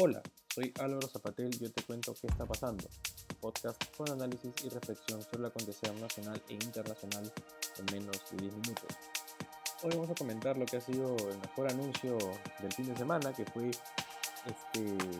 Hola, soy Álvaro Zapatel y yo te cuento qué está pasando. podcast con análisis y reflexión sobre el acontecer nacional e internacional en menos de 10 minutos. Hoy vamos a comentar lo que ha sido el mejor anuncio del fin de semana, que fue este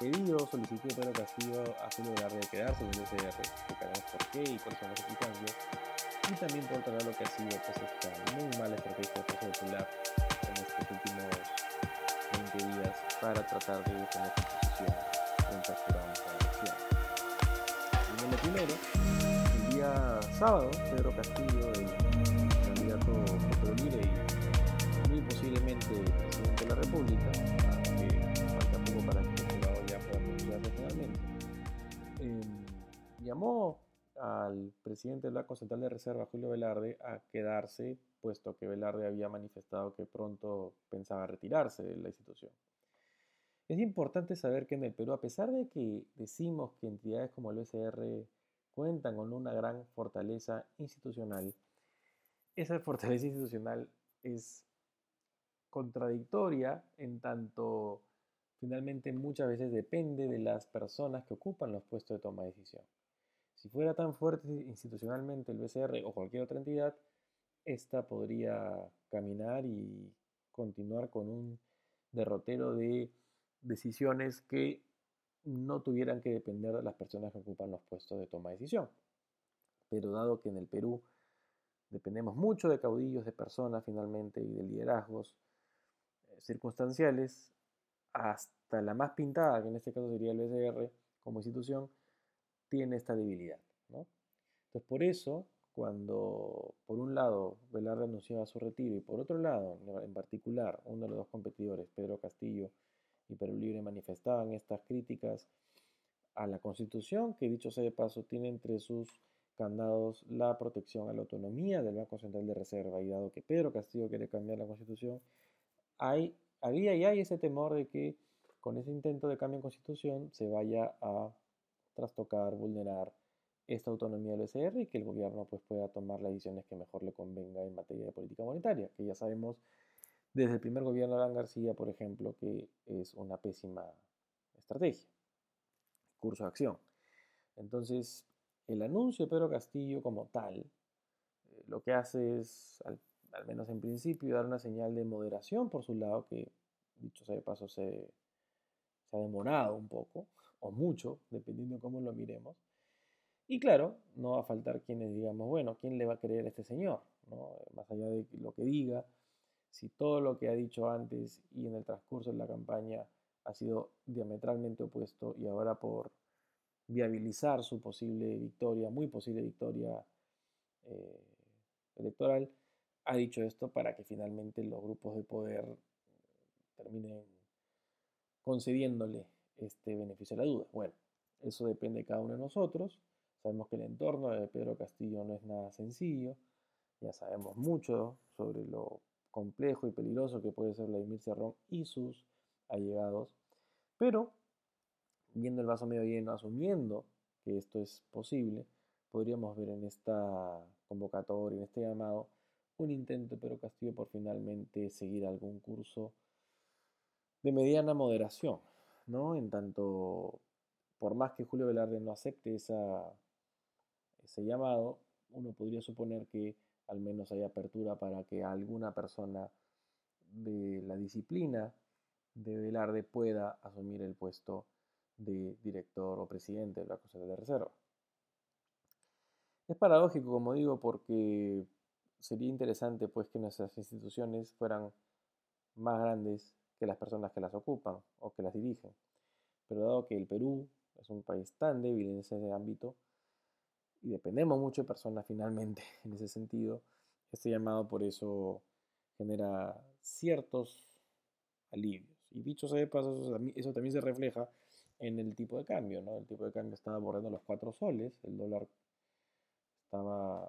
pedido, solicitud de Pedro Castillo a Julio Velarde de quedarse en el SDR, explicaremos por qué y cuáles son los implicancias, y también por otro lado lo que ha sido pues, esta muy mala estrategia del Popular en estos últimos 20 días para tratar de tener su posición frente a una elección. En el primero, el día sábado, Pedro Castillo, el candidato Libre y muy posiblemente presidente de la República, aunque falta poco para que jurado ya pueda pronunciarse finalmente, eh, llamó al presidente del Banco Central de Reserva, Julio Velarde, a quedarse, puesto que Velarde había manifestado que pronto pensaba retirarse de la institución. Es importante saber que en el Perú, a pesar de que decimos que entidades como el BCR cuentan con una gran fortaleza institucional, esa fortaleza institucional es contradictoria en tanto finalmente muchas veces depende de las personas que ocupan los puestos de toma de decisión. Si fuera tan fuerte institucionalmente el BCR o cualquier otra entidad, esta podría caminar y continuar con un derrotero de decisiones que no tuvieran que depender de las personas que ocupan los puestos de toma de decisión. Pero dado que en el Perú dependemos mucho de caudillos, de personas finalmente y de liderazgos eh, circunstanciales, hasta la más pintada, que en este caso sería el BCR como institución, tiene esta debilidad. Entonces, por eso, cuando por un lado Velarde anunciaba su retiro y por otro lado, en particular, uno de los dos competidores, Pedro Castillo y Perú Libre, manifestaban estas críticas a la Constitución, que dicho sea de paso, tiene entre sus candados la protección a la autonomía del Banco Central de Reserva, y dado que Pedro Castillo quiere cambiar la Constitución, hay, había y hay ese temor de que con ese intento de cambio en Constitución se vaya a trastocar, vulnerar esta autonomía del SR y que el gobierno pues, pueda tomar las decisiones que mejor le convenga en materia de política monetaria, que ya sabemos desde el primer gobierno de Alan García, por ejemplo, que es una pésima estrategia, curso de acción. Entonces, el anuncio de Pedro Castillo como tal, eh, lo que hace es, al, menos en principio, dar una señal de moderación por su lado, que dicho sea de paso se, se ha demorado un poco, o mucho, dependiendo de cómo lo miremos. Y claro, no va a faltar quienes digamos, bueno, ¿quién le va a creer a este señor? ¿no? Más allá de lo que diga, si todo lo que ha dicho antes y en el transcurso de la campaña ha sido diametralmente opuesto y ahora por viabilizar su posible victoria, muy posible victoria eh, electoral, ha dicho esto para que finalmente los grupos de poder terminen concediéndole este beneficio de la duda. Bueno, eso depende de cada uno de nosotros. Sabemos que el entorno de Pedro Castillo no es nada sencillo. Ya sabemos mucho sobre lo y peligroso que puede ser Vladimir Cerrón y sus allegados. Pero, viendo el vaso medio lleno, asumiendo que esto es posible, podríamos ver en esta convocatoria, en este llamado, un intento de Pedro Castillo por finalmente seguir algún curso de mediana moderación. ¿no? En tanto, por más que Julio Velarde no acepte ese llamado, uno podría suponer que al menos hay apertura para que alguna persona de la disciplina de Velarde pueda asumir el puesto de director o presidente de la Cosa de Reserva. Es paradójico, como digo, porque sería interesante pues que nuestras instituciones fueran más grandes que las personas que las ocupan o que las dirigen. Pero dado que el Perú es un país tan débil en ese ámbito y dependemos mucho de personas finalmente en ese sentido, este llamado por eso genera ciertos alivios. Y dicho sea paso, eso también se refleja en el tipo de cambio, ¿no? El tipo de cambio estaba borrando los cuatro soles, el dólar estaba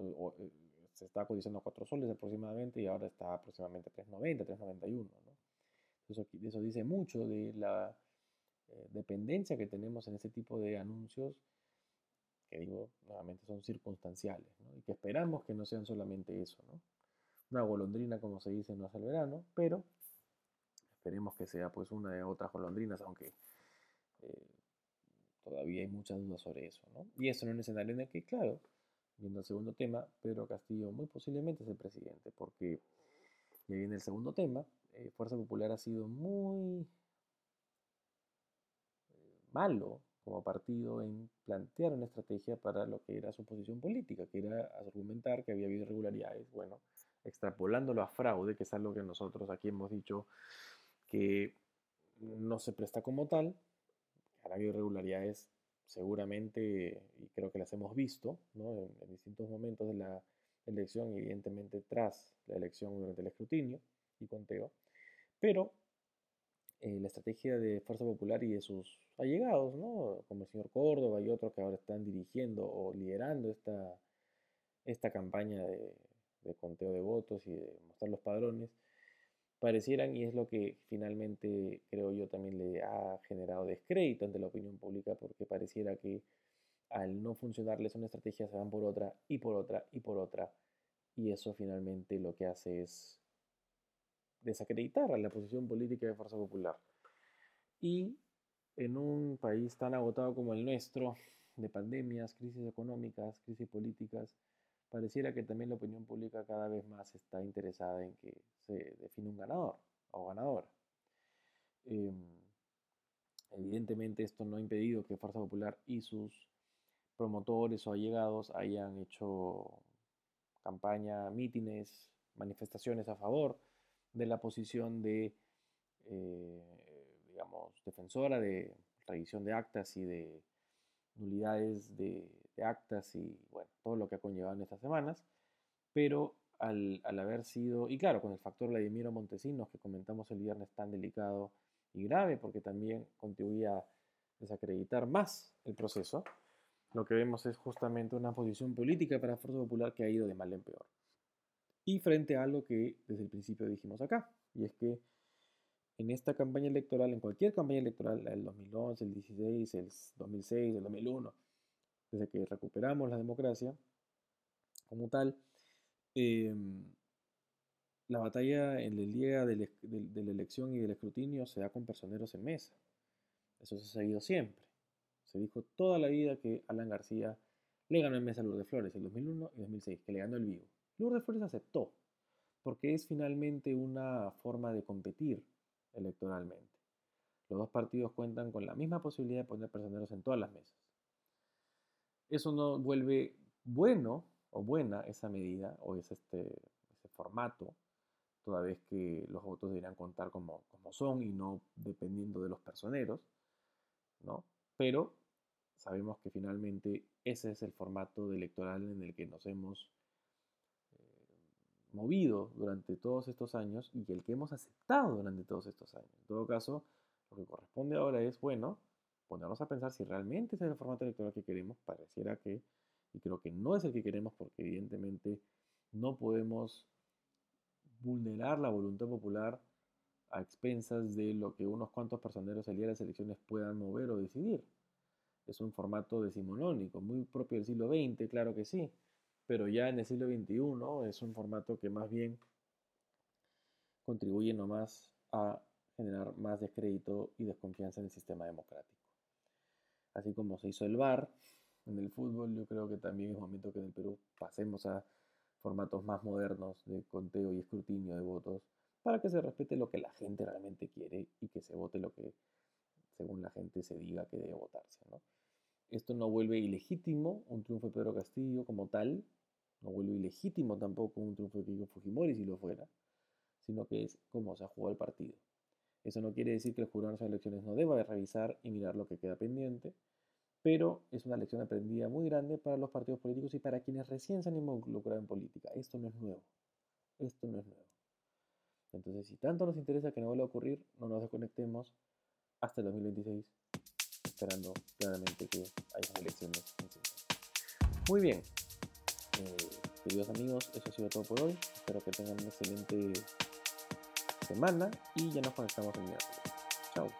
eh, se está cotizando a 4 soles aproximadamente y ahora está aproximadamente 3.90, 3.91, ¿no? Eso, eso dice mucho de la eh, dependencia que tenemos en este tipo de anuncios, que digo, nuevamente son circunstanciales, y que esperamos que no sean solamente eso. ¿no? Una golondrina, como se dice, no hace el verano, pero esperemos que sea pues una de otras golondrinas, aunque eh, todavía hay muchas dudas sobre eso, ¿no? Y eso en un escenario en el que, claro, viendo el segundo tema, Pedro Castillo muy posiblemente es el presidente, porque y ahí en el segundo tema, eh, Fuerza Popular ha sido muy eh, malo como partido en plantear una estrategia para lo que era su posición política, que era argumentar que había habido irregularidades, bueno, extrapolándolo a fraude, que es algo que nosotros aquí hemos dicho que no se presta como tal, ha habido irregularidades seguramente, y creo que las hemos visto, ¿no? en distintos momentos de la elección, evidentemente tras la elección durante el escrutinio y conteo, pero eh, la estrategia de Fuerza Popular y de sus allegados, ¿no? como el señor Córdoba y otros que ahora están dirigiendo o liderando esta, esta campaña de, de conteo de votos y de mostrar los padrones, parecieran, y es lo que finalmente creo yo también le ha generado descrédito ante la opinión pública, porque pareciera que al no funcionarles una estrategia se van por otra y por otra y por otra. Y eso finalmente lo que hace es desacreditar a la posición política de Fuerza Popular. Y en un país tan agotado como el nuestro, de pandemias, crisis económicas, crisis políticas, pareciera que también la opinión pública cada vez más está interesada en que se define un ganador o ganadora. Em, evidentemente esto no ha impedido que Fuerza Popular y sus promotores o allegados hayan hecho campaña, mítines, manifestaciones a favor de la posición de, eh, digamos, defensora de revisión de actas y de nulidades de, actas y, bueno, todo lo que ha conllevado en estas semanas, pero al, al, haber sido, y claro, con el factor Vladimiro Montesinos que comentamos el viernes tan delicado y grave, porque también contribuía a desacreditar más el proceso, lo que vemos es justamente una posición política para Fuerza Popular que ha ido de mal en peor. Y frente a algo que desde el principio dijimos acá, y es que en esta campaña electoral, en cualquier campaña electoral, el 2011, el 16, el 2006, el 2001, desde que recuperamos la democracia como tal, em, la batalla en el día de, la elección y del escrutinio se da con personeros en mesa. Eso se ha seguido siempre. Se dijo toda la vida que Alan García le ganó en mesa a Lourdes Flores en 2001 y 2006, que le ganó el vivo. Lourdes Flores aceptó, porque es finalmente una forma de competir electoralmente. Los dos partidos cuentan con la misma posibilidad de poner personeros en todas las mesas. Eso no vuelve bueno o buena esa medida o ese, este, ese formato, toda vez que los votos deberían contar como, como son y no dependiendo de los personeros, ¿no? Pero sabemos que finalmente ese es el formato electoral en el que nos hemos movido durante todos estos años y el que hemos aceptado durante todos estos años. En todo caso, lo que corresponde ahora es, bueno, ponernos a pensar si realmente ese es el formato electoral que queremos. Pareciera que, y creo que no es el que queremos porque evidentemente no podemos vulnerar la voluntad popular a expensas de lo que unos cuantos personeros el día de las elecciones puedan mover o decidir es un formato decimonónico, muy propio del siglo XX, claro que sí, pero ya en el siglo XXI es un formato que más bien contribuye nomás a generar más descrédito y desconfianza en el sistema democrático. Así como se hizo el VAR en el fútbol, yo creo que también es momento que en el Perú pasemos a formatos más modernos de conteo y escrutinio de votos para que se respete lo que la gente realmente quiere y que se vote lo que según la gente se diga que debe votarse. ¿no? Esto no vuelve ilegítimo un triunfo de Pedro Castillo como tal, no vuelve ilegítimo tampoco un triunfo de Kiko Fujimori si lo fuera, sino que es como se ha jugado el partido. Eso no quiere decir que el jurado de elecciones no deba de revisar y mirar lo que queda pendiente, pero es una lección aprendida muy grande para los partidos políticos y para quienes recién se han involucrado en política. Esto no es nuevo. Esto no es nuevo. Entonces, si tanto nos interesa que no vuelva a ocurrir, no nos desconectemos hasta el 2026, esperando claramente que haya elecciones Muy bien, eh, queridos amigos, eso ha sido todo por hoy. Espero que tengan una excelente semana y ya nos conectamos el miércoles. Chao.